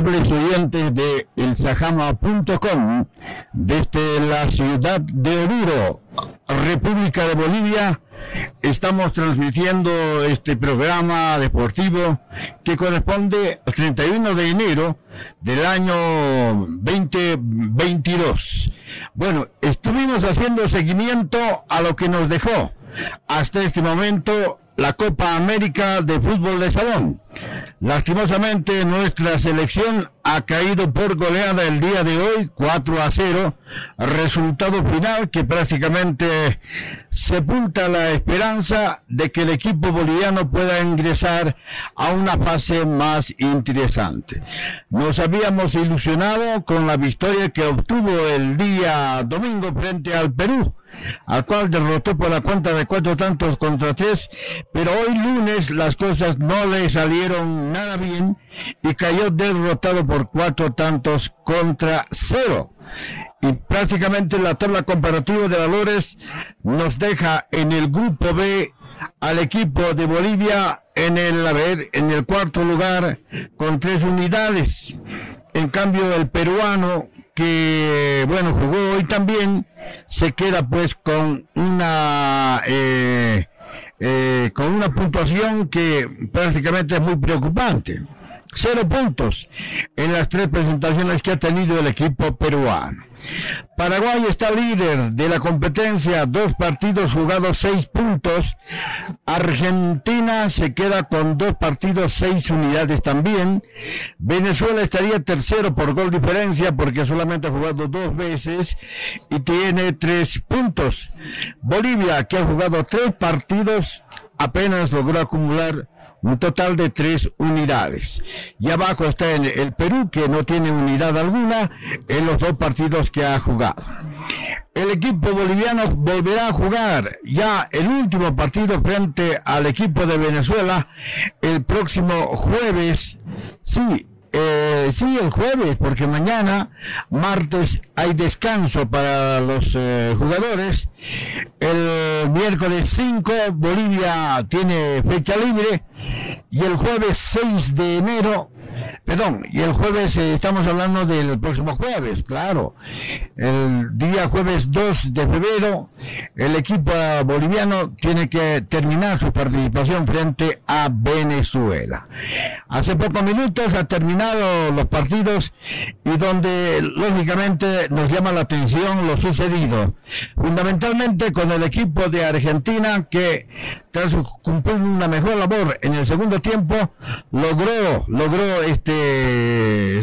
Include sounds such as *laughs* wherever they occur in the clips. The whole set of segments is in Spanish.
amables oyentes de elsajama.com desde la ciudad de Oruro, República de Bolivia. Estamos transmitiendo este programa deportivo que corresponde al 31 de enero del año 2022. Bueno, estuvimos haciendo seguimiento a lo que nos dejó hasta este momento la Copa América de Fútbol de Salón. Lastimosamente nuestra selección ha caído por goleada el día de hoy 4 a 0, resultado final que prácticamente sepulta la esperanza de que el equipo boliviano pueda ingresar a una fase más interesante. Nos habíamos ilusionado con la victoria que obtuvo el día domingo frente al Perú al cual derrotó por la cuenta de cuatro tantos contra tres, pero hoy lunes las cosas no le salieron nada bien y cayó derrotado por cuatro tantos contra cero. Y prácticamente la tabla comparativa de valores nos deja en el grupo B al equipo de Bolivia en el, a en el cuarto lugar con tres unidades. En cambio, el peruano que bueno jugó hoy también se queda pues con una eh, eh, con una puntuación que prácticamente es muy preocupante cero puntos en las tres presentaciones que ha tenido el equipo peruano. Paraguay está líder de la competencia, dos partidos jugados, seis puntos. Argentina se queda con dos partidos, seis unidades también. Venezuela estaría tercero por gol diferencia porque solamente ha jugado dos veces y tiene tres puntos. Bolivia, que ha jugado tres partidos, apenas logró acumular un total de tres unidades. Y abajo está el, el, Perú, que no tiene unidad alguna en los dos partidos que ha jugado. El equipo boliviano volverá a jugar ya el último partido frente al equipo de Venezuela el próximo jueves. Sí, eh, sí, el jueves, porque mañana, martes, hay descanso para los eh, jugadores. El miércoles 5, Bolivia tiene fecha libre. Y el jueves 6 de enero, Perdón, y el jueves eh, estamos hablando del próximo jueves, claro. El día jueves 2 de febrero, el equipo boliviano tiene que terminar su participación frente a Venezuela. Hace pocos minutos ha terminado los partidos y donde lógicamente nos llama la atención lo sucedido. Fundamentalmente con el equipo de Argentina que tras cumplir una mejor labor en el segundo tiempo, logró, logró este,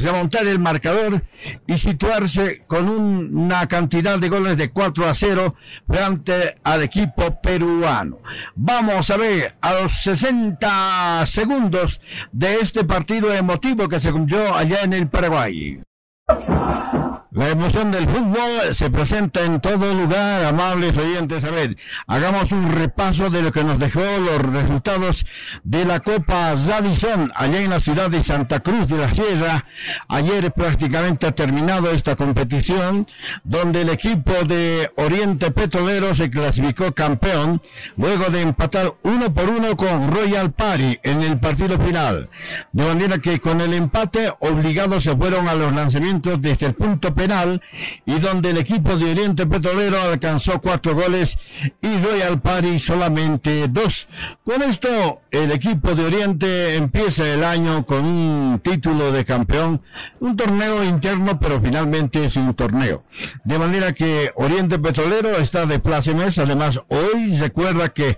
remontar el marcador y situarse con una cantidad de goles de 4 a 0 frente al equipo peruano. Vamos a ver a los 60 segundos de este partido emotivo que se cumplió allá en el Paraguay. La emoción del fútbol se presenta en todo lugar, amables oyentes. A ver, hagamos un repaso de lo que nos dejó los resultados de la Copa Zadison allá en la ciudad de Santa Cruz de la Sierra. Ayer prácticamente ha terminado esta competición, donde el equipo de Oriente Petrolero se clasificó campeón, luego de empatar uno por uno con Royal Party en el partido final. De manera que con el empate obligados se fueron a los lanzamientos desde el punto penal y donde el equipo de Oriente Petrolero alcanzó cuatro goles y Royal Party solamente dos. Con esto, el equipo de Oriente empieza el año con un título de campeón, un torneo interno, pero finalmente es un torneo. De manera que Oriente Petrolero está de plácemes. Además, hoy recuerda que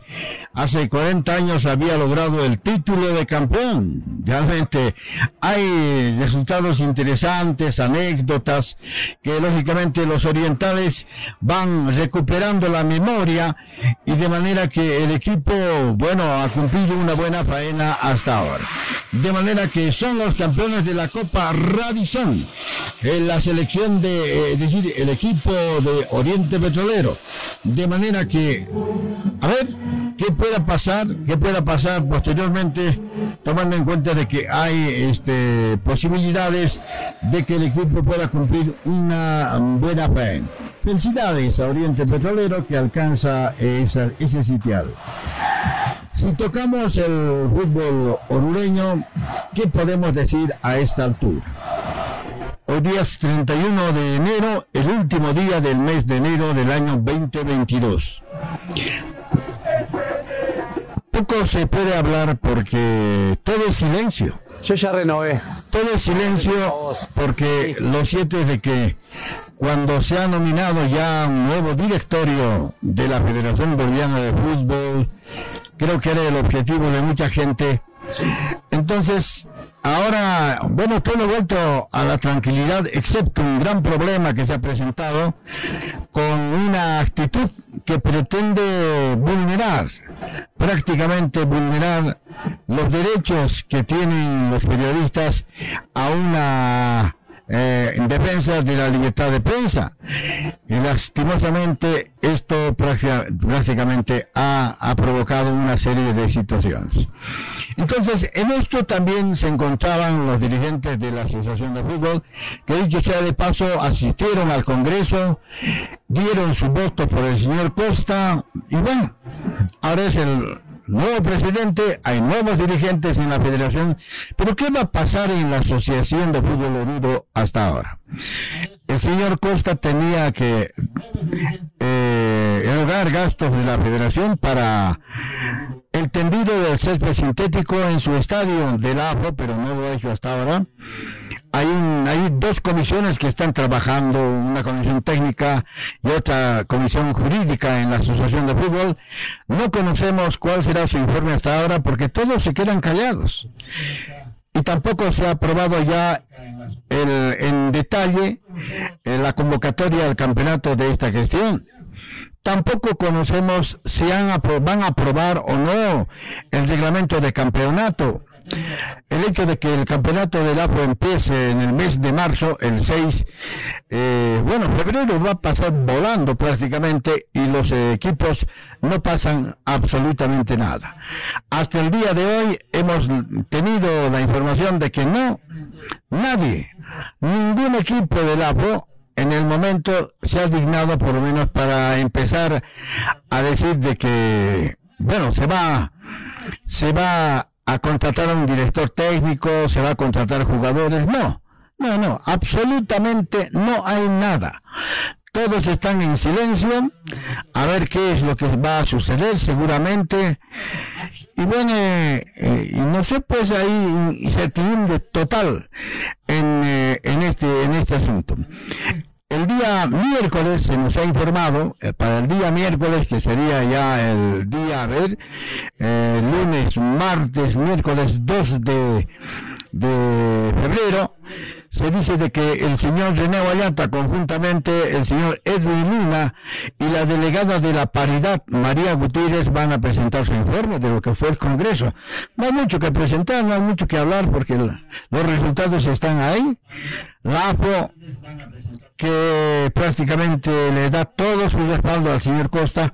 hace 40 años había logrado el título de campeón. Realmente hay resultados interesantes, anécdotas que lógicamente los orientales van recuperando la memoria y de manera que el equipo, bueno, ha cumplido una buena faena hasta ahora. De manera que son los campeones de la Copa Radisson, en la selección de, eh, es decir, el equipo de Oriente Petrolero. De manera que, a ver, ¿qué pueda pasar? ¿Qué pueda pasar posteriormente, tomando en cuenta de que hay este, posibilidades de que el equipo pueda cumplir una buena fe. Felicidades a Oriente Petrolero que alcanza esa, ese sitial. Si tocamos el fútbol orureño, ¿qué podemos decir a esta altura? Hoy día es 31 de enero, el último día del mes de enero del año 2022. Poco se puede hablar porque todo es silencio. Yo ya renové. Todo es silencio porque lo cierto es de que cuando se ha nominado ya un nuevo directorio de la Federación Boliviana de Fútbol, creo que era el objetivo de mucha gente. Entonces, ahora, bueno, todo vuelto a la tranquilidad, excepto un gran problema que se ha presentado con una actitud que pretende vulnerar, prácticamente vulnerar los derechos que tienen los periodistas a una eh, en defensa de la libertad de prensa. Y lastimosamente esto prácticamente ha provocado una serie de situaciones. Entonces, en esto también se encontraban los dirigentes de la Asociación de Fútbol, que dicho sea de paso, asistieron al Congreso, dieron su voto por el señor Costa, y bueno, ahora es el nuevo presidente, hay nuevos dirigentes en la federación, pero ¿qué va a pasar en la Asociación de Fútbol Unido hasta ahora? El señor Costa tenía que eh, gastos de la federación para el tendido del césped sintético en su estadio del AFO, pero no lo ha hecho hasta ahora. Hay, un, hay dos comisiones que están trabajando, una comisión técnica y otra comisión jurídica en la Asociación de Fútbol. No conocemos cuál será su informe hasta ahora porque todos se quedan callados. Y tampoco se ha aprobado ya el, en detalle la convocatoria al campeonato de esta gestión tampoco conocemos si van a aprobar o no el reglamento de campeonato. El hecho de que el campeonato del APO empiece en el mes de marzo, el 6, eh, bueno, febrero va a pasar volando prácticamente y los equipos no pasan absolutamente nada. Hasta el día de hoy hemos tenido la información de que no, nadie, ningún equipo del APO en el momento se ha dignado por lo menos para empezar a decir de que, bueno, se va, se va a contratar a un director técnico, se va a contratar jugadores. No, no, no, absolutamente no hay nada. Todos están en silencio, a ver qué es lo que va a suceder seguramente. Y bueno, eh, no sé, pues hay incertidumbre total en, eh, en, este, en este asunto. El día miércoles se nos ha informado, eh, para el día miércoles, que sería ya el día, a ver, eh, lunes, martes, miércoles 2 de, febrero, se dice de que el señor René Vallata, conjuntamente el señor Edwin Luna y la delegada de la paridad, María Gutiérrez, van a presentar su informe de lo que fue el Congreso. No hay mucho que presentar, no hay mucho que hablar porque los resultados están ahí. La AFO que prácticamente le da todo su respaldo al señor Costa,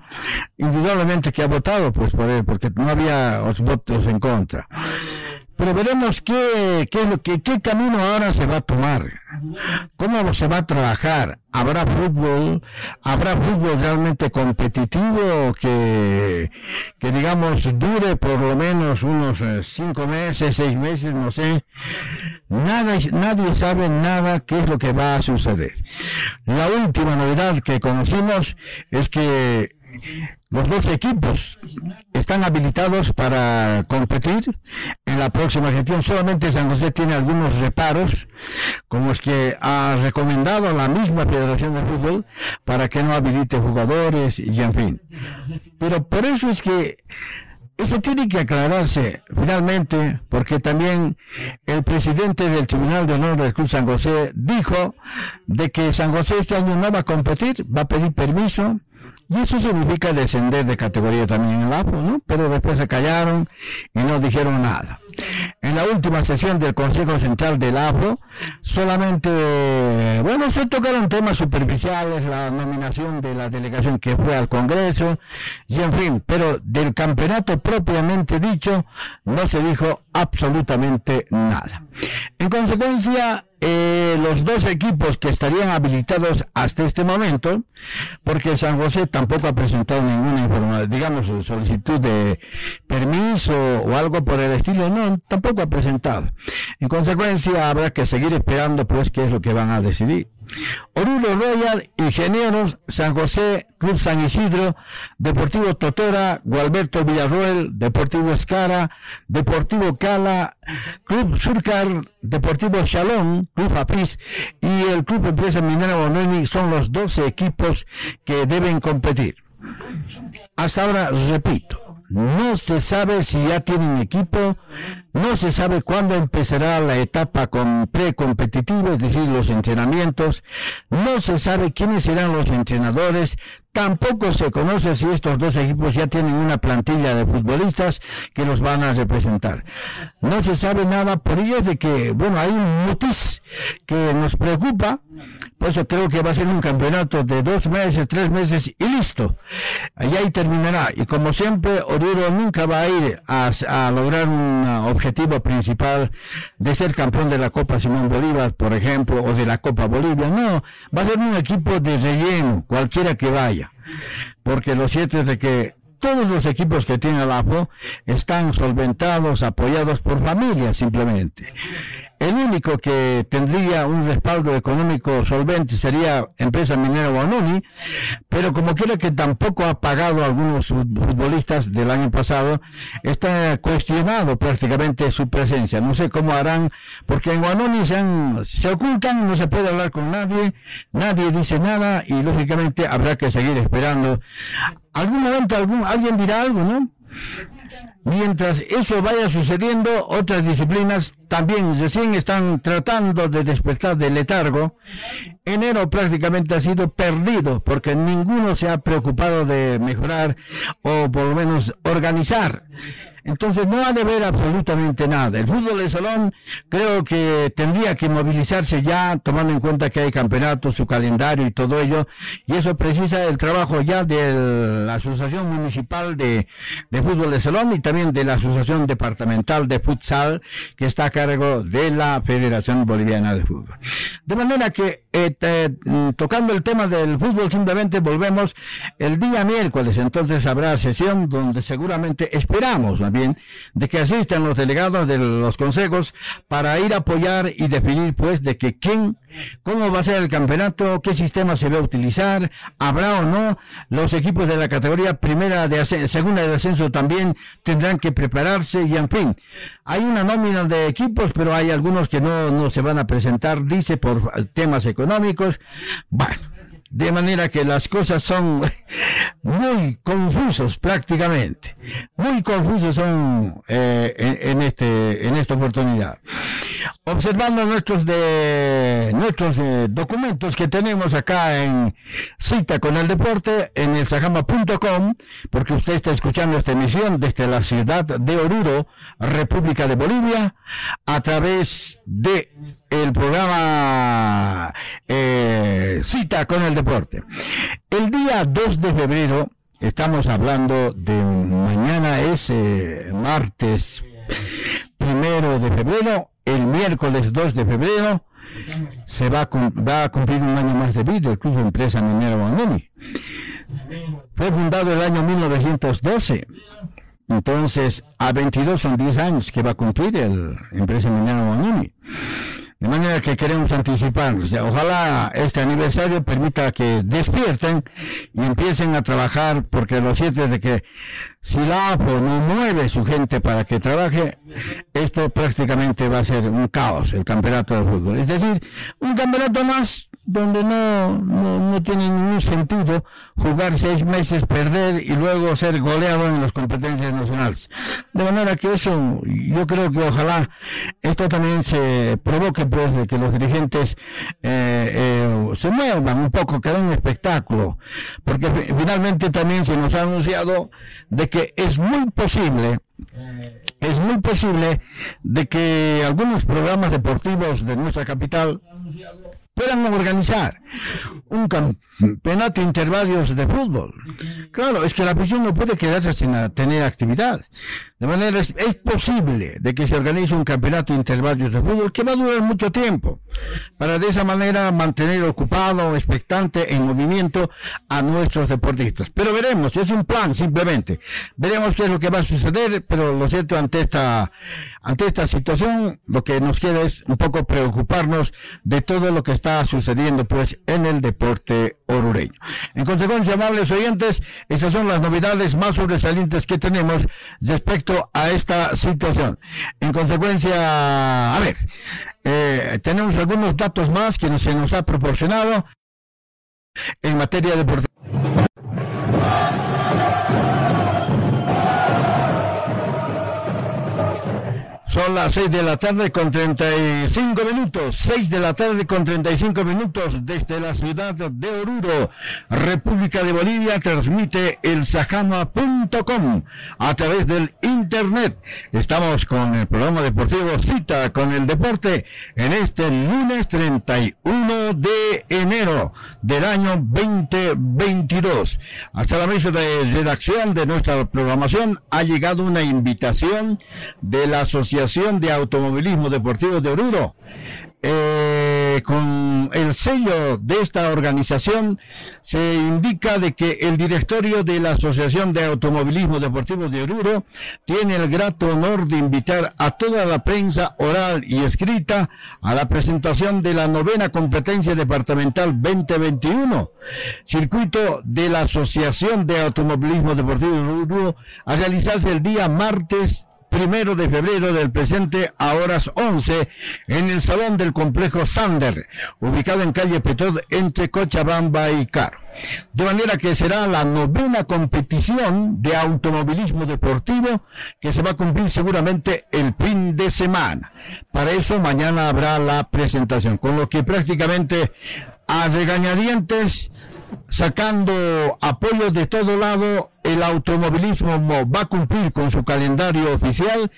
indudablemente que ha votado pues por él, porque no había votos en contra. Pero veremos qué, qué, es lo que, qué camino ahora se va a tomar, cómo se va a trabajar. Habrá fútbol, habrá fútbol realmente competitivo que, que digamos dure por lo menos unos eh, cinco meses, seis meses, no sé. Nada, nadie sabe nada qué es lo que va a suceder. La última novedad que conocimos es que los dos equipos están habilitados para competir en la próxima gestión. Solamente San José tiene algunos reparos, como es que ha recomendado la misma Federación de Fútbol para que no habilite jugadores y en fin. Pero por eso es que eso tiene que aclararse finalmente, porque también el presidente del Tribunal de Honor del Club San José dijo de que San José este año no va a competir, va a pedir permiso y eso significa descender de categoría también en el APO, ¿no? Pero después se callaron y no dijeron nada. En la última sesión del Consejo Central del APO, solamente, bueno, se tocaron temas superficiales, la nominación de la delegación que fue al Congreso, y en fin, pero del campeonato propiamente dicho, no se dijo absolutamente nada. En consecuencia, eh, los dos equipos que estarían habilitados hasta este momento, porque San José tampoco ha presentado ninguna información, digamos, solicitud de permiso o algo por el estilo, no, tampoco ha presentado. En consecuencia, habrá que seguir esperando, pues, qué es lo que van a decidir. Oruro Royal, Ingenieros, San José, Club San Isidro, Deportivo Totora, Gualberto Villarroel, Deportivo Escara, Deportivo Cala, Club Surcar, Deportivo Chalón, Club Apis y el Club Empresa Minera Bononi son los 12 equipos que deben competir. Hasta ahora, repito, no se sabe si ya tienen equipo, no se sabe cuándo empezará la etapa con precompetitiva, es decir, los entrenamientos, no se sabe quiénes serán los entrenadores, tampoco se conoce si estos dos equipos ya tienen una plantilla de futbolistas que los van a representar. No se sabe nada por ello de que, bueno, hay un mutis que nos preocupa, por eso creo que va a ser un campeonato de dos meses, tres meses y listo. Y ahí terminará. Y como siempre, Oruro nunca va a ir a, a lograr un objetivo principal de ser campeón de la Copa Simón Bolívar, por ejemplo, o de la Copa Bolivia. No, va a ser un equipo de relleno, cualquiera que vaya. Porque lo cierto es de que todos los equipos que tiene la AFO están solventados, apoyados por familias simplemente. El único que tendría un respaldo económico solvente sería Empresa Minera Guanuni, pero como quiera que tampoco ha pagado a algunos futbolistas del año pasado, está cuestionado prácticamente su presencia. No sé cómo harán, porque en Guanuni se, se ocultan, no se puede hablar con nadie, nadie dice nada y lógicamente habrá que seguir esperando. Algún momento algún, alguien dirá algo, ¿no? Mientras eso vaya sucediendo, otras disciplinas también recién están tratando de despertar del letargo. Enero prácticamente ha sido perdido porque ninguno se ha preocupado de mejorar o por lo menos organizar entonces no ha de ver absolutamente nada. El fútbol de salón creo que tendría que movilizarse ya, tomando en cuenta que hay campeonatos, su calendario y todo ello. Y eso precisa el trabajo ya de la Asociación Municipal de, Fútbol de Salón y también de la Asociación Departamental de Futsal, que está a cargo de la Federación Boliviana de Fútbol. De manera que, eh, mm, tocando el tema del fútbol, simplemente volvemos el día miércoles. Entonces habrá sesión donde seguramente esperamos, bien de que asistan los delegados de los consejos para ir a apoyar y definir pues de que quién, cómo va a ser el campeonato, qué sistema se va a utilizar, habrá o no, los equipos de la categoría primera de segunda de ascenso también tendrán que prepararse y en fin, hay una nómina de equipos, pero hay algunos que no, no se van a presentar, dice, por temas económicos. Bueno, de manera que las cosas son *laughs* muy confusos prácticamente, muy confusos son eh, en, este, en esta oportunidad. Observando nuestros, de, nuestros eh, documentos que tenemos acá en Cita con el Deporte, en el sajama.com, porque usted está escuchando esta emisión desde la ciudad de Oruro, República de Bolivia, a través de el programa eh, Cita con el Deporte el día 2 de febrero, estamos hablando de mañana es eh, martes primero de febrero, el miércoles 2 de febrero, se va a, va a cumplir un año más de vida el Club de Empresa Minera Guanumi. Fue fundado el año 1912. Entonces, a 22 son 10 años que va a cumplir el Empresa Minera Guanumi. De manera que queremos anticipar, ojalá este aniversario permita que despierten y empiecen a trabajar, porque lo cierto es de que si la APO no mueve su gente para que trabaje, esto prácticamente va a ser un caos, el campeonato de fútbol. Es decir, un campeonato más donde no, no, tiene ningún sentido jugar seis meses, perder y luego ser goleado en las competencias nacionales. De manera que eso, yo creo que ojalá esto también se provoque pues de que los dirigentes eh, eh, se muevan un poco, que den un espectáculo, porque finalmente también se nos ha anunciado de que es muy posible es muy posible de que algunos programas deportivos de nuestra capital puedan organizar. un campeonato intervalios de fútbol. Claro, es que la prisión no puede quedarse sin tener actividad. De manera, es, posible de que se organice un campeonato intervalios de fútbol que va a durar mucho tiempo, para de esa manera mantener ocupado, expectante, en movimiento a nuestros deportistas. Pero veremos, es un plan simplemente. Veremos qué es lo que va a suceder, pero lo cierto ante esta, ante esta situación, lo que nos queda es un poco preocuparnos de todo lo que está sucediendo pues en el deporte orureño. En consecuencia, amables oyentes, esas son las novedades más sobresalientes que tenemos respecto a esta situación. En consecuencia, a ver, eh, tenemos algunos datos más que se nos ha proporcionado en materia deportiva. Son las 6 de la tarde con 35 minutos. 6 de la tarde con 35 minutos desde la ciudad de Oruro, República de Bolivia. Transmite el sajama.com a través del internet. Estamos con el programa deportivo Cita con el deporte en este lunes 31 de enero del año 2022. Hasta la mesa de redacción de nuestra programación ha llegado una invitación de la Asociación de Automovilismo Deportivo de Oruro. Eh, con el sello de esta organización se indica de que el directorio de la Asociación de Automovilismo Deportivo de Oruro tiene el grato honor de invitar a toda la prensa oral y escrita a la presentación de la novena competencia departamental 2021, circuito de la Asociación de Automovilismo Deportivo de Oruro, a realizarse el día martes primero de febrero del presente a horas 11 en el salón del complejo Sander, ubicado en calle Petod entre Cochabamba y Caro. De manera que será la novena competición de automovilismo deportivo que se va a cumplir seguramente el fin de semana. Para eso mañana habrá la presentación, con lo que prácticamente a regañadientes sacando apoyo de todo lado el automovilismo va a cumplir con su calendario oficial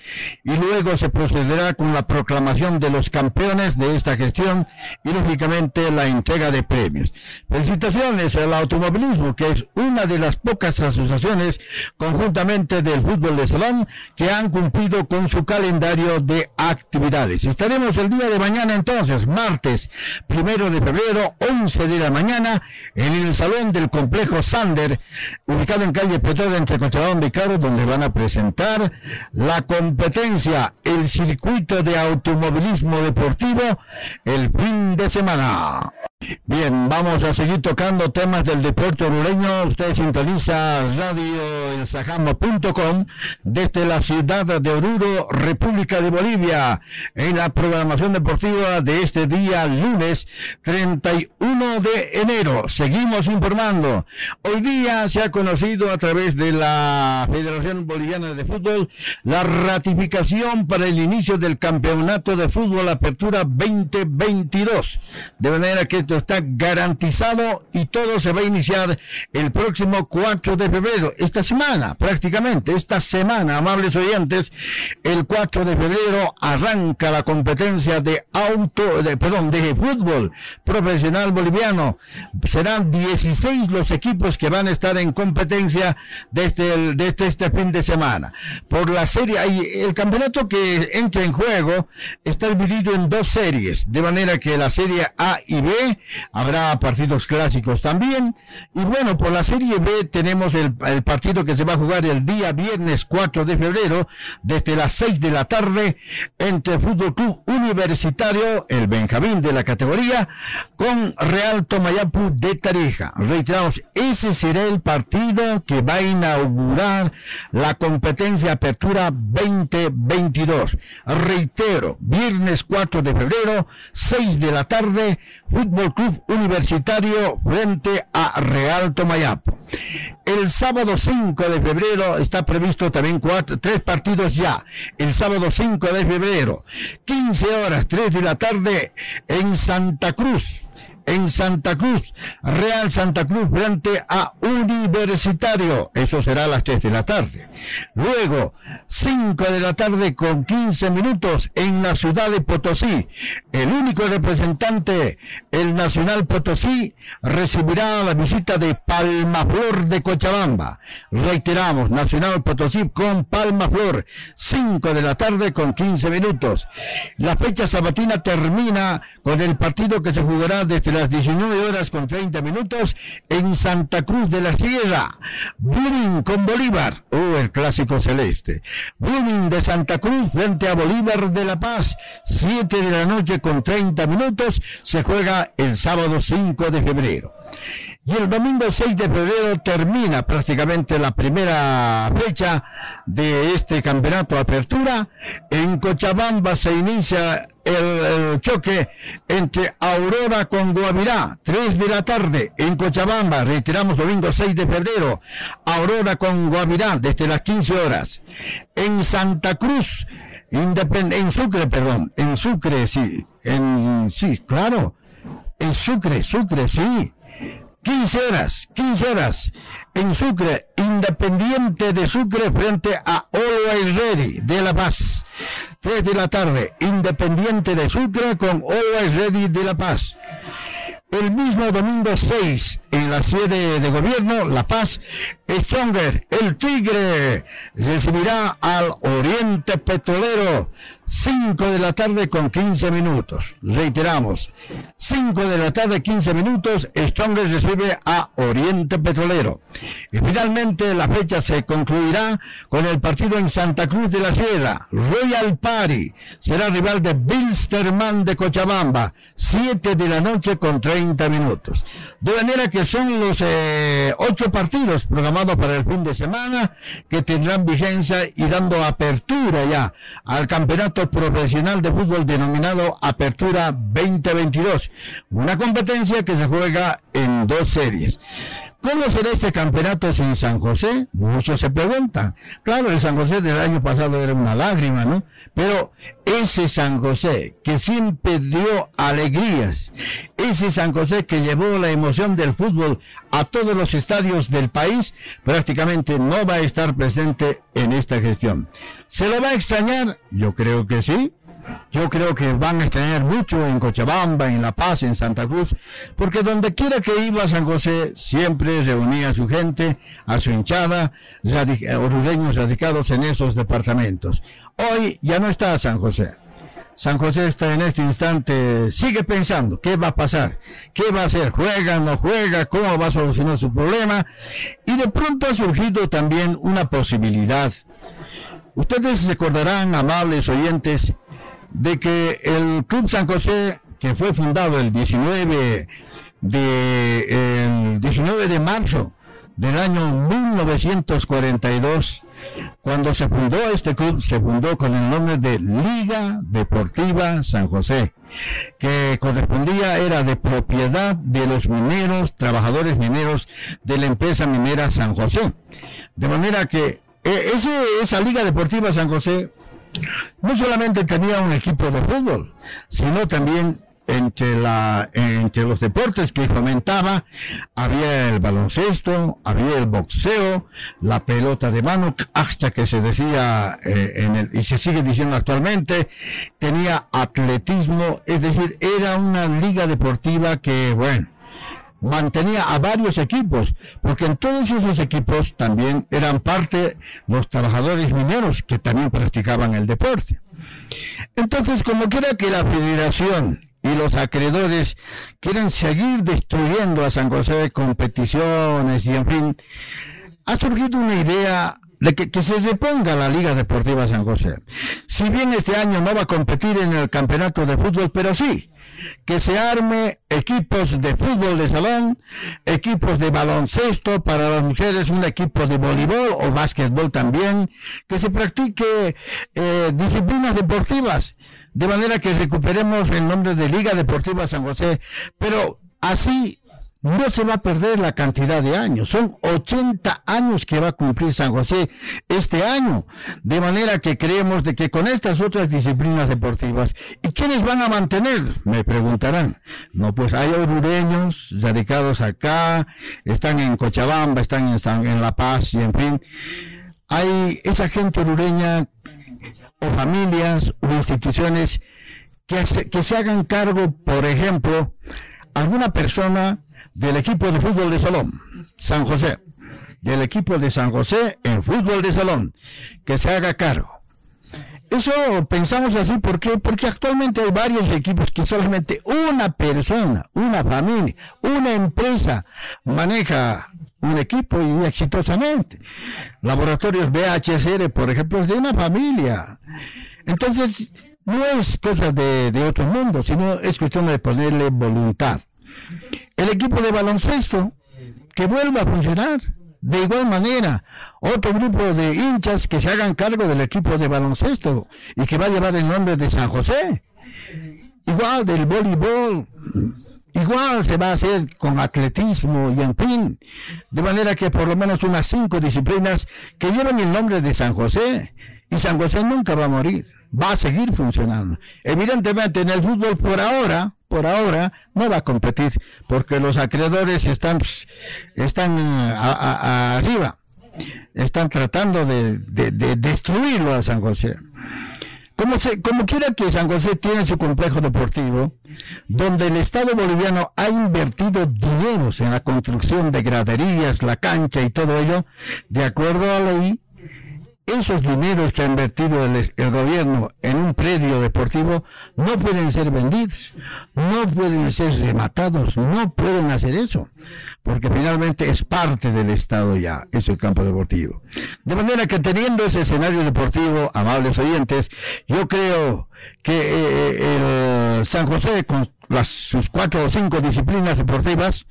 y luego se procederá con la proclamación de los campeones de esta gestión y lógicamente la entrega de premios. Felicitaciones al automovilismo, que es una de las pocas asociaciones conjuntamente del fútbol de salón que han cumplido con su calendario de actividades. Estaremos el día de mañana entonces, martes primero de febrero, 11 de la mañana, en el salón del complejo Sander, ubicado en calle de entre Cochabamba y Caro, donde van a presentar la competencia, el circuito de automovilismo deportivo, el fin de semana. Bien, vamos a seguir tocando temas del deporte orureño. Usted sintoniza radioelsajama.com desde la ciudad de Oruro, República de Bolivia, en la programación deportiva de este día lunes 31 de enero. Seguimos informando. Hoy día se ha conocido a través de la Federación Boliviana de Fútbol la ratificación para el inicio del Campeonato de Fútbol Apertura 2022. De manera que está garantizado y todo se va a iniciar el próximo 4 de febrero, esta semana prácticamente, esta semana, amables oyentes, el 4 de febrero arranca la competencia de auto, de, perdón, de fútbol profesional boliviano. Serán 16 los equipos que van a estar en competencia desde, desde este fin de semana. Por la serie, el campeonato que entra en juego está dividido en dos series, de manera que la serie A y B habrá partidos clásicos también. Y bueno, por la Serie B tenemos el, partido que se va a jugar el día viernes 4 de febrero, desde las 6 de la tarde, entre Fútbol Club Universitario, el Benjamín de la categoría, con Real Tomayapu de Tarija. Reiteramos, ese será el partido que va a inaugurar la competencia Apertura 2022. Reitero, viernes 4 de febrero, 6 de la tarde, Club Universitario frente a Real Tomayapo. El sábado 5 de febrero está previsto también cuatro, tres partidos ya. El sábado 5 de febrero, 15 horas, 3 de la tarde en Santa Cruz en Santa Cruz. Real Santa Cruz frente a Universitario. Eso será a las 3 de la tarde. Luego, 5 de la tarde con 15 minutos en la ciudad de Potosí. El único representante, el Nacional Potosí, recibirá la visita de Palmaflor de Cochabamba. Reiteramos, Nacional Potosí con Palmaflor. 5 de la tarde con 15 minutos. La fecha sabatina termina con el partido que se jugará desde las 19 horas con 30 minutos en Santa Cruz de la Sierra. Blooming con Bolívar. Oh, el clásico celeste. Blooming de Santa Cruz frente a Bolívar de La Paz. 7 de la noche con 30 minutos. Se juega el sábado 5 de febrero. Y el domingo 6 de febrero termina prácticamente la primera fecha de este campeonato apertura. En Cochabamba se inicia el, choque entre Aurora con Guavirá, 3 de la tarde en Cochabamba. Retiramos domingo 6 de febrero. Aurora con Guavirá desde las 15 horas. En Santa Cruz, en Sucre, perdón, en Sucre, sí, en, sí, claro. En Sucre, Sucre, sí 15 horas, 15 horas en Sucre, Independiente de Sucre frente a Always Ready de La Paz. 3 de la tarde, Independiente de Sucre con Always Ready de La Paz. El mismo domingo 6, en la sede de gobierno, La Paz, Stronger, el Tigre, recibirá al Oriente Petrolero 5 de la tarde con 15 minutos. Reiteramos, 5 de la tarde 15 minutos, Strongers recibe a Oriente Petrolero. Y finalmente la fecha se concluirá con el partido en Santa Cruz de la Sierra. Royal Party será rival de Bilsterman de Cochabamba. 7 de la noche con 30 minutos. De manera que son los eh, ocho partidos programados para el fin de semana que tendrán vigencia y dando apertura ya al campeonato profesional de fútbol denominado Apertura 2022, una competencia que se juega en dos series. ¿Cómo será este campeonato sin San José? Muchos se preguntan. Claro, el San José del año pasado era una lágrima, ¿no? Pero ese San José que siempre dio alegrías, ese San José que llevó la emoción del fútbol a todos los estadios del país, prácticamente no va a estar presente en esta gestión. ¿Se lo va a extrañar? Yo creo que sí. Yo creo que van a extrañar mucho en Cochabamba, en La Paz, en Santa Cruz, porque donde quiera que iba San José, siempre reunía a su gente, a su hinchada, orureños radicados en esos departamentos. Hoy ya no está San José. San José está en este instante, sigue pensando, ¿qué va a pasar? ¿Qué va a hacer? ¿Juega, no juega? ¿Cómo va a solucionar su problema? Y de pronto ha surgido también una posibilidad. Ustedes recordarán, amables oyentes, de que el Club San José, que fue fundado el 19 de, el 19 de marzo del año 1942, cuando se fundó este club, se fundó con el nombre de Liga Deportiva San José, que correspondía, era de propiedad de los mineros, trabajadores mineros de la empresa minera San José. De manera que eh, esa Liga Deportiva San José no solamente tenía un equipo de fútbol, sino también entre, la, entre los deportes que fomentaba había el baloncesto, había el boxeo, la pelota de mano, hasta que se decía eh, en el, y se sigue diciendo actualmente, tenía atletismo, es decir, era una liga deportiva que, bueno, mantenía a varios equipos, porque en todos esos equipos también eran parte los trabajadores mineros que también practicaban el deporte. Entonces, como quiera que la federación y los acreedores quieren seguir destruyendo a San José de competiciones y en fin, ha surgido una idea de que, se reponga la Liga Deportiva San José. Si bien este año no va a competir en el campeonato de fútbol, pero sí, que se arme equipos de fútbol de salón, equipos de baloncesto para las mujeres, un equipo de voleibol o básquetbol también, que se practique eh, disciplinas deportivas, de manera que recuperemos el nombre de Liga Deportiva San José, pero así no se va a perder la cantidad de años. Son 80 años que va a cumplir San José este año. De manera que creemos de que con estas otras disciplinas deportivas, ¿y quiénes van a mantener? Me preguntarán. No, pues hay orureños radicados acá, están en Cochabamba, están en, en La Paz y en fin. Hay esa gente orureña o familias o instituciones que, que se hagan cargo, por ejemplo, alguna persona del equipo de fútbol de salón, San José, del equipo de San José en fútbol de salón, que se haga cargo. Eso pensamos así, ¿por Porque actualmente hay varios equipos que solamente una persona, una familia, una empresa maneja un equipo y exitosamente. Laboratorios BHSR, por ejemplo, es de una familia. Entonces, no es cosa de, de otro mundo, sino es cuestión de ponerle voluntad. El equipo de baloncesto, que vuelva a funcionar. De igual manera, otro grupo de hinchas que se hagan cargo del equipo de baloncesto y que va a llevar el nombre de San José. Igual del voleibol, igual se va a hacer con atletismo y en fin. De manera que por lo menos unas cinco disciplinas que lleven el nombre de San José. Y San José nunca va a morir, va a seguir funcionando. Evidentemente en el fútbol por ahora, por ahora no va a competir porque los acreedores están, pues, están arriba, están tratando de, destruirlo a San José. Como, se, como quiera que San José tiene su complejo deportivo, donde el Estado boliviano ha invertido dineros en la construcción de graderías, la cancha y todo ello, de acuerdo a la ley, esos dineros que ha invertido el, gobierno en un predio deportivo no pueden ser vendidos, no pueden ser rematados, no pueden hacer eso, porque finalmente es parte del Estado ya, es el campo deportivo. De manera que teniendo ese escenario deportivo, amables oyentes, yo creo que eh, eh, el San José con las, sus cuatro o cinco disciplinas deportivas,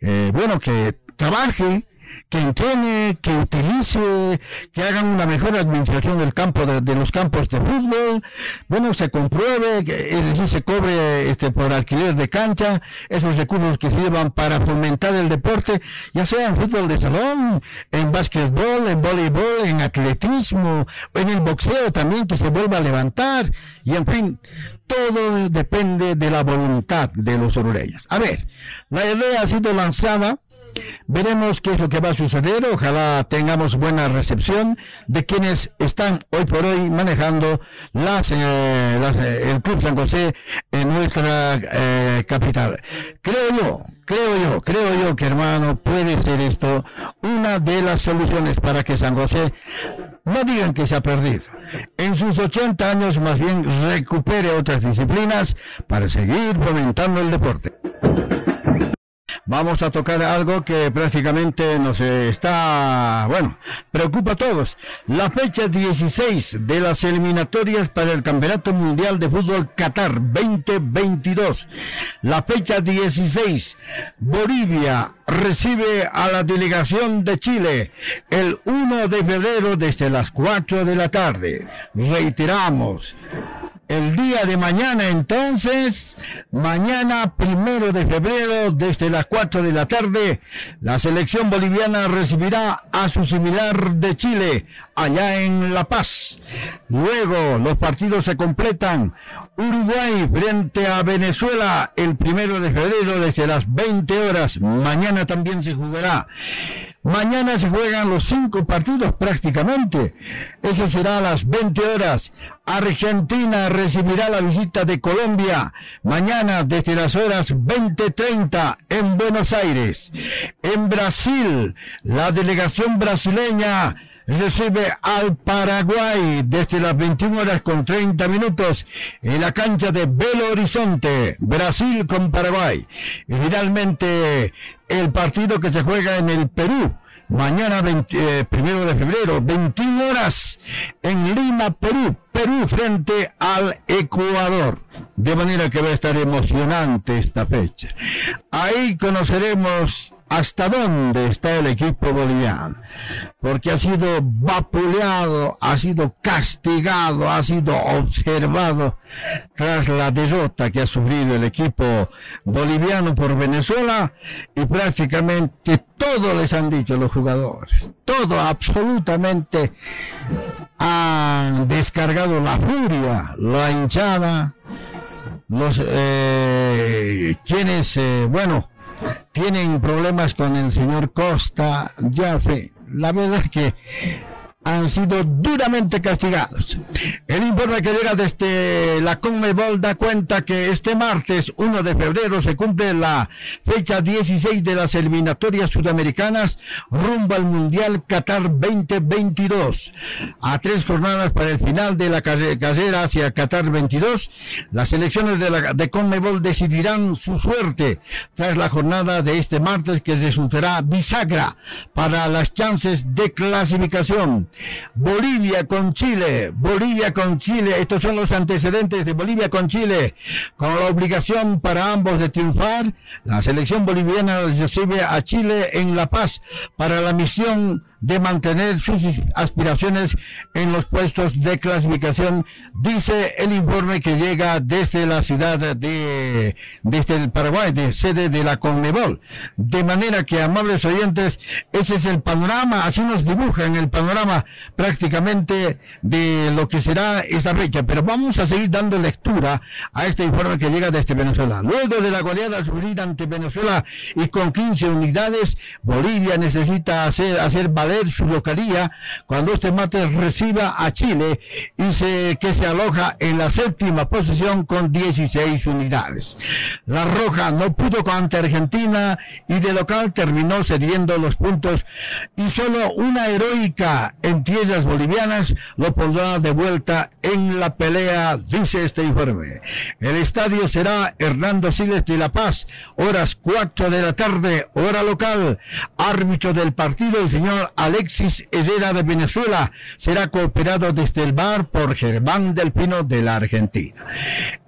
eh, bueno, que trabaje que entrene, que utilice, que hagan una mejor administración del campo, de, los campos de fútbol, bueno, se compruebe, es decir, se cobre este por alquiler de cancha, esos recursos que sirvan para fomentar el deporte, ya sea en fútbol de salón, en básquetbol, en voleibol, en atletismo, en el boxeo también, que se vuelva a levantar, y en fin, todo depende de la voluntad de los orureños. A ver, la idea ha sido lanzada Veremos qué es lo que va a suceder. Ojalá tengamos buena recepción de quienes están hoy por hoy manejando las, eh, eh, el Club San José en nuestra eh, capital. Creo yo, creo yo, creo yo que hermano puede ser esto una de las soluciones para que San José no digan que se ha perdido. En sus 80 años más bien recupere otras disciplinas para seguir fomentando el deporte vamos a tocar algo que prácticamente nos está, bueno, preocupa a todos. La fecha 16 de las eliminatorias para el Campeonato Mundial de Fútbol Qatar 2022. La fecha 16, Bolivia recibe a la delegación de Chile el 1 de febrero desde las 4 de la tarde. Reiteramos, el día de mañana entonces, mañana primero de febrero desde las 4 de la tarde, la selección boliviana recibirá a su similar de Chile allá en La Paz. Luego los partidos se completan. Uruguay frente a Venezuela el primero de febrero desde las 20 horas. Mañana también se jugará. Mañana se juegan los cinco partidos prácticamente. Eso será a las 20 horas. Argentina recibirá la visita de Colombia mañana desde las horas 20:30 en Buenos Aires. En Brasil, la delegación brasileña recibe al Paraguay desde las 21 horas con 30 minutos en la cancha de Belo Horizonte, Brasil con Paraguay. Y finalmente el partido que se juega en el Perú. Mañana, 20, eh, primero de febrero, 21 horas en Lima, Perú. Perú frente al Ecuador. De manera que va a estar emocionante esta fecha. Ahí conoceremos hasta dónde está el equipo boliviano, porque ha sido vapuleado, ha sido castigado, ha sido observado tras la derrota que ha sufrido el equipo boliviano por Venezuela y prácticamente todo les han dicho los jugadores, todo absolutamente han descargado la furia, la hinchada, los eh, quienes, eh, bueno, tienen problemas con el señor Costa, ya fe. La verdad que han sido duramente castigados. El informe que llega desde la Conmebol da cuenta que este martes 1 de febrero se cumple la fecha 16 de las eliminatorias sudamericanas rumbo al Mundial Qatar 2022. A tres jornadas para el final de la carrera hacia Qatar 22, las elecciones de, la, de Conmebol decidirán su suerte tras la jornada de este martes que resultará bisagra para las chances de clasificación. Bolivia con Chile, Bolivia con Chile, estos son los antecedentes de Bolivia con Chile, con la obligación para ambos de triunfar, la selección boliviana recibe a Chile en La Paz para la misión de mantener sus aspiraciones en los puestos de clasificación, dice el informe que llega desde la ciudad de, desde el Paraguay, de sede de la Conmebol. De manera que, amables oyentes, ese es el panorama, así nos dibujan el panorama prácticamente de lo que será esta fecha. Pero vamos a seguir dando lectura a este informe que llega desde Venezuela. Luego de la goleada sufrida ante Venezuela y con 15 unidades, Bolivia necesita hacer, hacer valer su localía cuando este mate reciba a Chile y se, que se aloja en la séptima posición con 16 unidades. La Roja no pudo ante Argentina y de local terminó cediendo los puntos y solo una heroica en tierras bolivianas lo pondrá de vuelta en la pelea, dice este informe. El estadio será Hernando Siles de La Paz, horas 4 de la tarde, hora local. Árbitro del partido, el señor Alexis Herrera de Venezuela será cooperado desde el bar por Germán del Pino de la Argentina.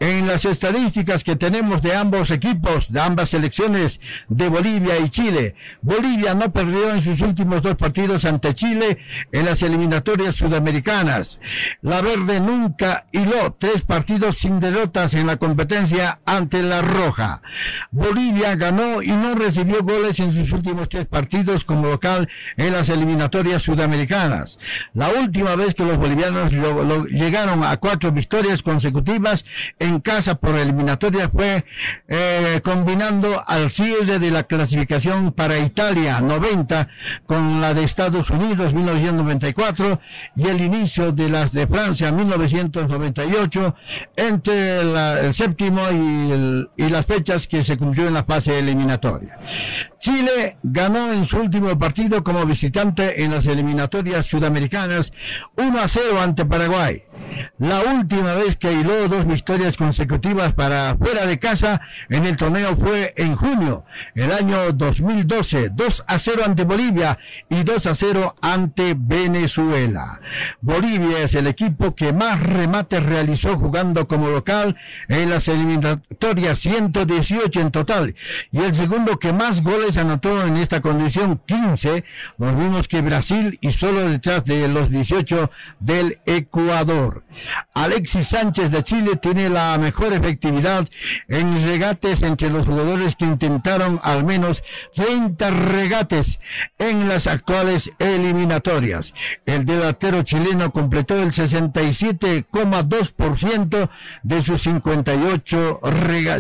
En las estadísticas que tenemos de ambos equipos, de ambas selecciones de Bolivia y Chile, Bolivia no perdió en sus últimos dos partidos ante Chile en las eliminatorias sudamericanas. La Verde nunca hiló tres partidos sin derrotas en la competencia ante la Roja. Bolivia ganó y no recibió goles en sus últimos tres partidos como local en las eliminatorias eliminatorias sudamericanas. La última vez que los bolivianos llegaron a cuatro victorias consecutivas en casa por eliminatoria fue eh, combinando al cierre de la clasificación para Italia 90 con la de Estados Unidos 1994 y el inicio de las de Francia 1998 entre el séptimo y, y las fechas que se cumplió en la fase eliminatoria. Chile ganó en su último partido como visitante en las eliminatorias sudamericanas 1 a 0 ante Paraguay. La última vez que hiló dos victorias consecutivas para fuera de casa en el torneo fue en junio, el año 2012, 2 a 0 ante Bolivia y 2 a 0 ante Venezuela. Bolivia es el equipo que más remates realizó jugando como local en las eliminatorias 118 en total y el segundo que más goles anotó en esta condición 15. Nos vimos que Brasil y solo detrás de los 18 del Ecuador. Alexis Sánchez de Chile tiene la mejor efectividad en regates entre los jugadores que intentaron al menos 30 regates en las actuales eliminatorias. El delantero chileno completó el 67,2% de sus 58,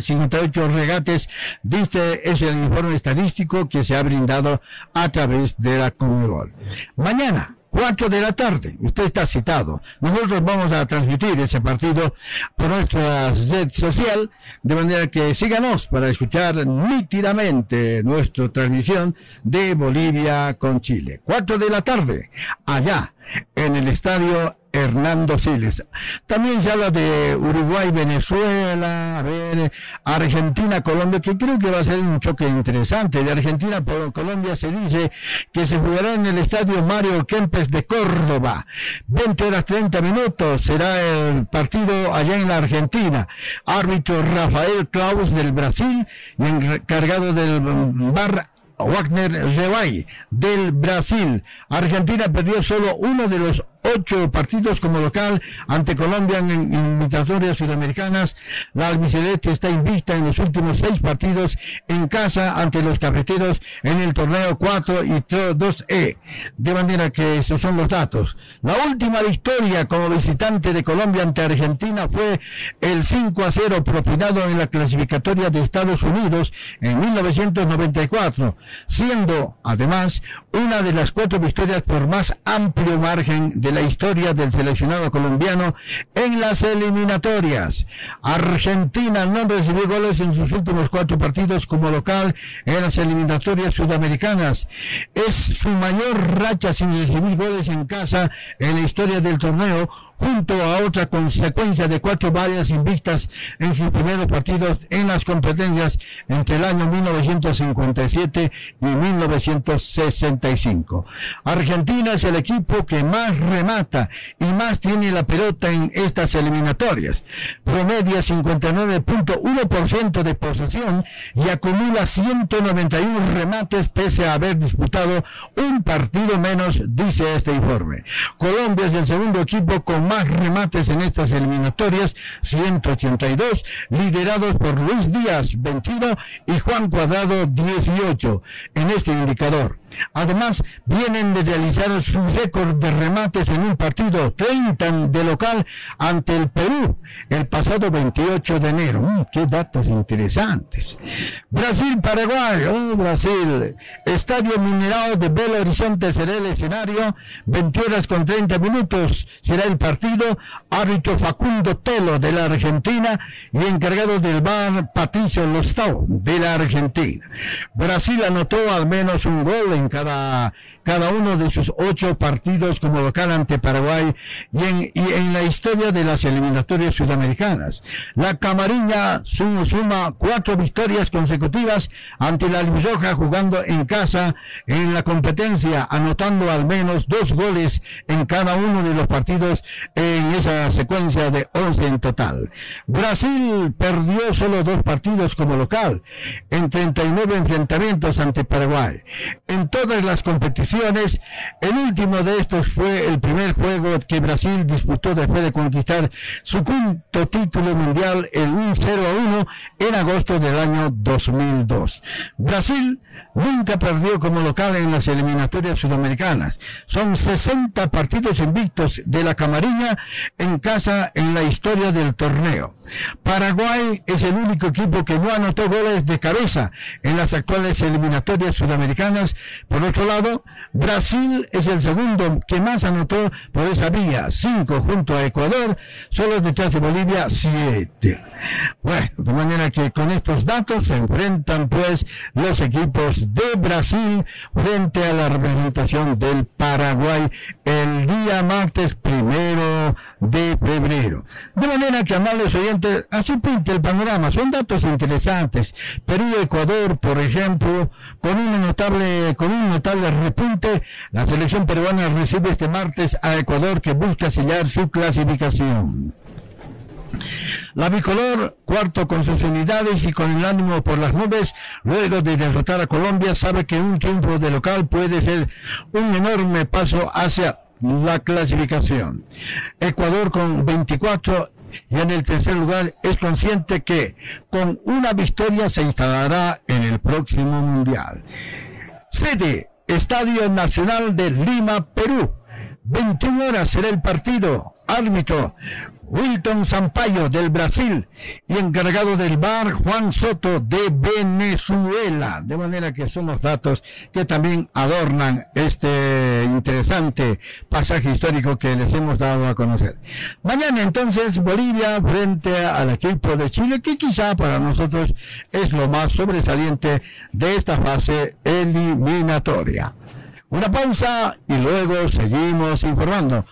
58 regates. Este es el informe estadístico que se ha brindado a través de la Conmebol. Mañana 4 de la tarde. Usted está citado. Nosotros vamos a transmitir ese partido por nuestra red social, de manera que síganos para escuchar nítidamente nuestra transmisión de Bolivia con Chile. 4 de la tarde, allá en el estadio Hernando Siles. También se habla de Uruguay, Venezuela, a ver, Argentina, Colombia, que creo que va a ser un choque interesante. De Argentina por Colombia se dice que se jugará en el estadio Mario Kempes de Córdoba. 20 horas 30 minutos será el partido allá en la Argentina. Árbitro Rafael Claus del Brasil y encargado del bar Wagner Reway del Brasil. Argentina perdió solo uno de los ocho partidos como local ante Colombia en invitatorias sudamericanas. La albiceleste está invicta en los últimos seis partidos en casa ante los cafeteros en el torneo 4 y 2E. De manera que esos son los datos. La última victoria como visitante de Colombia ante Argentina fue el 5 a 0 propinado en la clasificatoria de Estados Unidos en 1994, siendo además una de las cuatro victorias por más amplio margen de la historia del seleccionado colombiano en las eliminatorias. Argentina no recibió goles en sus últimos cuatro partidos como local en las eliminatorias sudamericanas. Es su mayor racha sin recibir goles en casa en la historia del torneo, junto a otra consecuencia de cuatro varias invictas en sus primeros partidos en las competencias entre el año 1957 y 1965. Argentina es el equipo que más y más tiene la pelota en estas eliminatorias. Promedia 59.1% de posesión y acumula 191 remates pese a haber disputado un partido menos, dice este informe. Colombia es el segundo equipo con más remates en estas eliminatorias, 182, liderados por Luis Díaz, 21 y Juan Cuadrado, 18 en este indicador. Además, vienen de realizar su récord de remates en un partido 30 de local ante el Perú el pasado 28 de enero. Mm, qué datos interesantes. Brasil-Paraguay. Oh, Brasil. Estadio Minerado de Belo Horizonte será el escenario. 20 horas con 30 minutos será el partido. Árbitro Facundo Telo de la Argentina y encargado del bar Patricio Lostau de la Argentina. Brasil anotó al menos un gol en cada cada uno de sus ocho partidos como local ante Paraguay y en, y en la historia de las eliminatorias sudamericanas. La Camariña suma cuatro victorias consecutivas ante la Albirroja jugando en casa en la competencia, anotando al menos dos goles en cada uno de los partidos en esa secuencia de 11 en total. Brasil perdió solo dos partidos como local en 39 enfrentamientos ante Paraguay. En todas las competiciones el último de estos fue el primer juego que Brasil disputó después de conquistar su quinto título mundial, el 1 0 a 1, en agosto del año 2002. Brasil nunca perdió como local en las eliminatorias sudamericanas. Son 60 partidos invictos de la Camarilla en casa en la historia del torneo. Paraguay es el único equipo que no anotó goles de cabeza en las actuales eliminatorias sudamericanas. Por otro lado, Brasil es el segundo que más anotó por esa vía, cinco junto a Ecuador, solo detrás de Bolivia, siete. Bueno, de manera que con estos datos se enfrentan pues los equipos de Brasil frente a la representación del Paraguay el día martes primero de febrero. De manera que, amables oyentes, así pinta el panorama. Son datos interesantes. Perú-Ecuador, por ejemplo, con un notable, con un notable repunte la selección peruana recibe este martes a Ecuador que busca sellar su clasificación. La bicolor, cuarto con sus unidades y con el ánimo por las nubes, luego de derrotar a Colombia, sabe que un triunfo de local puede ser un enorme paso hacia la clasificación. Ecuador con 24 y en el tercer lugar es consciente que con una victoria se instalará en el próximo mundial. Sede Estadio Nacional de Lima, Perú. 21 horas será el partido. Árbitro Wilton Sampaio del Brasil y encargado del bar Juan Soto de Venezuela. De manera que son los datos que también adornan este interesante pasaje histórico que les hemos dado a conocer. Mañana entonces Bolivia frente al equipo de Chile, que quizá para nosotros es lo más sobresaliente de esta fase eliminatoria. Una pausa y luego seguimos informando.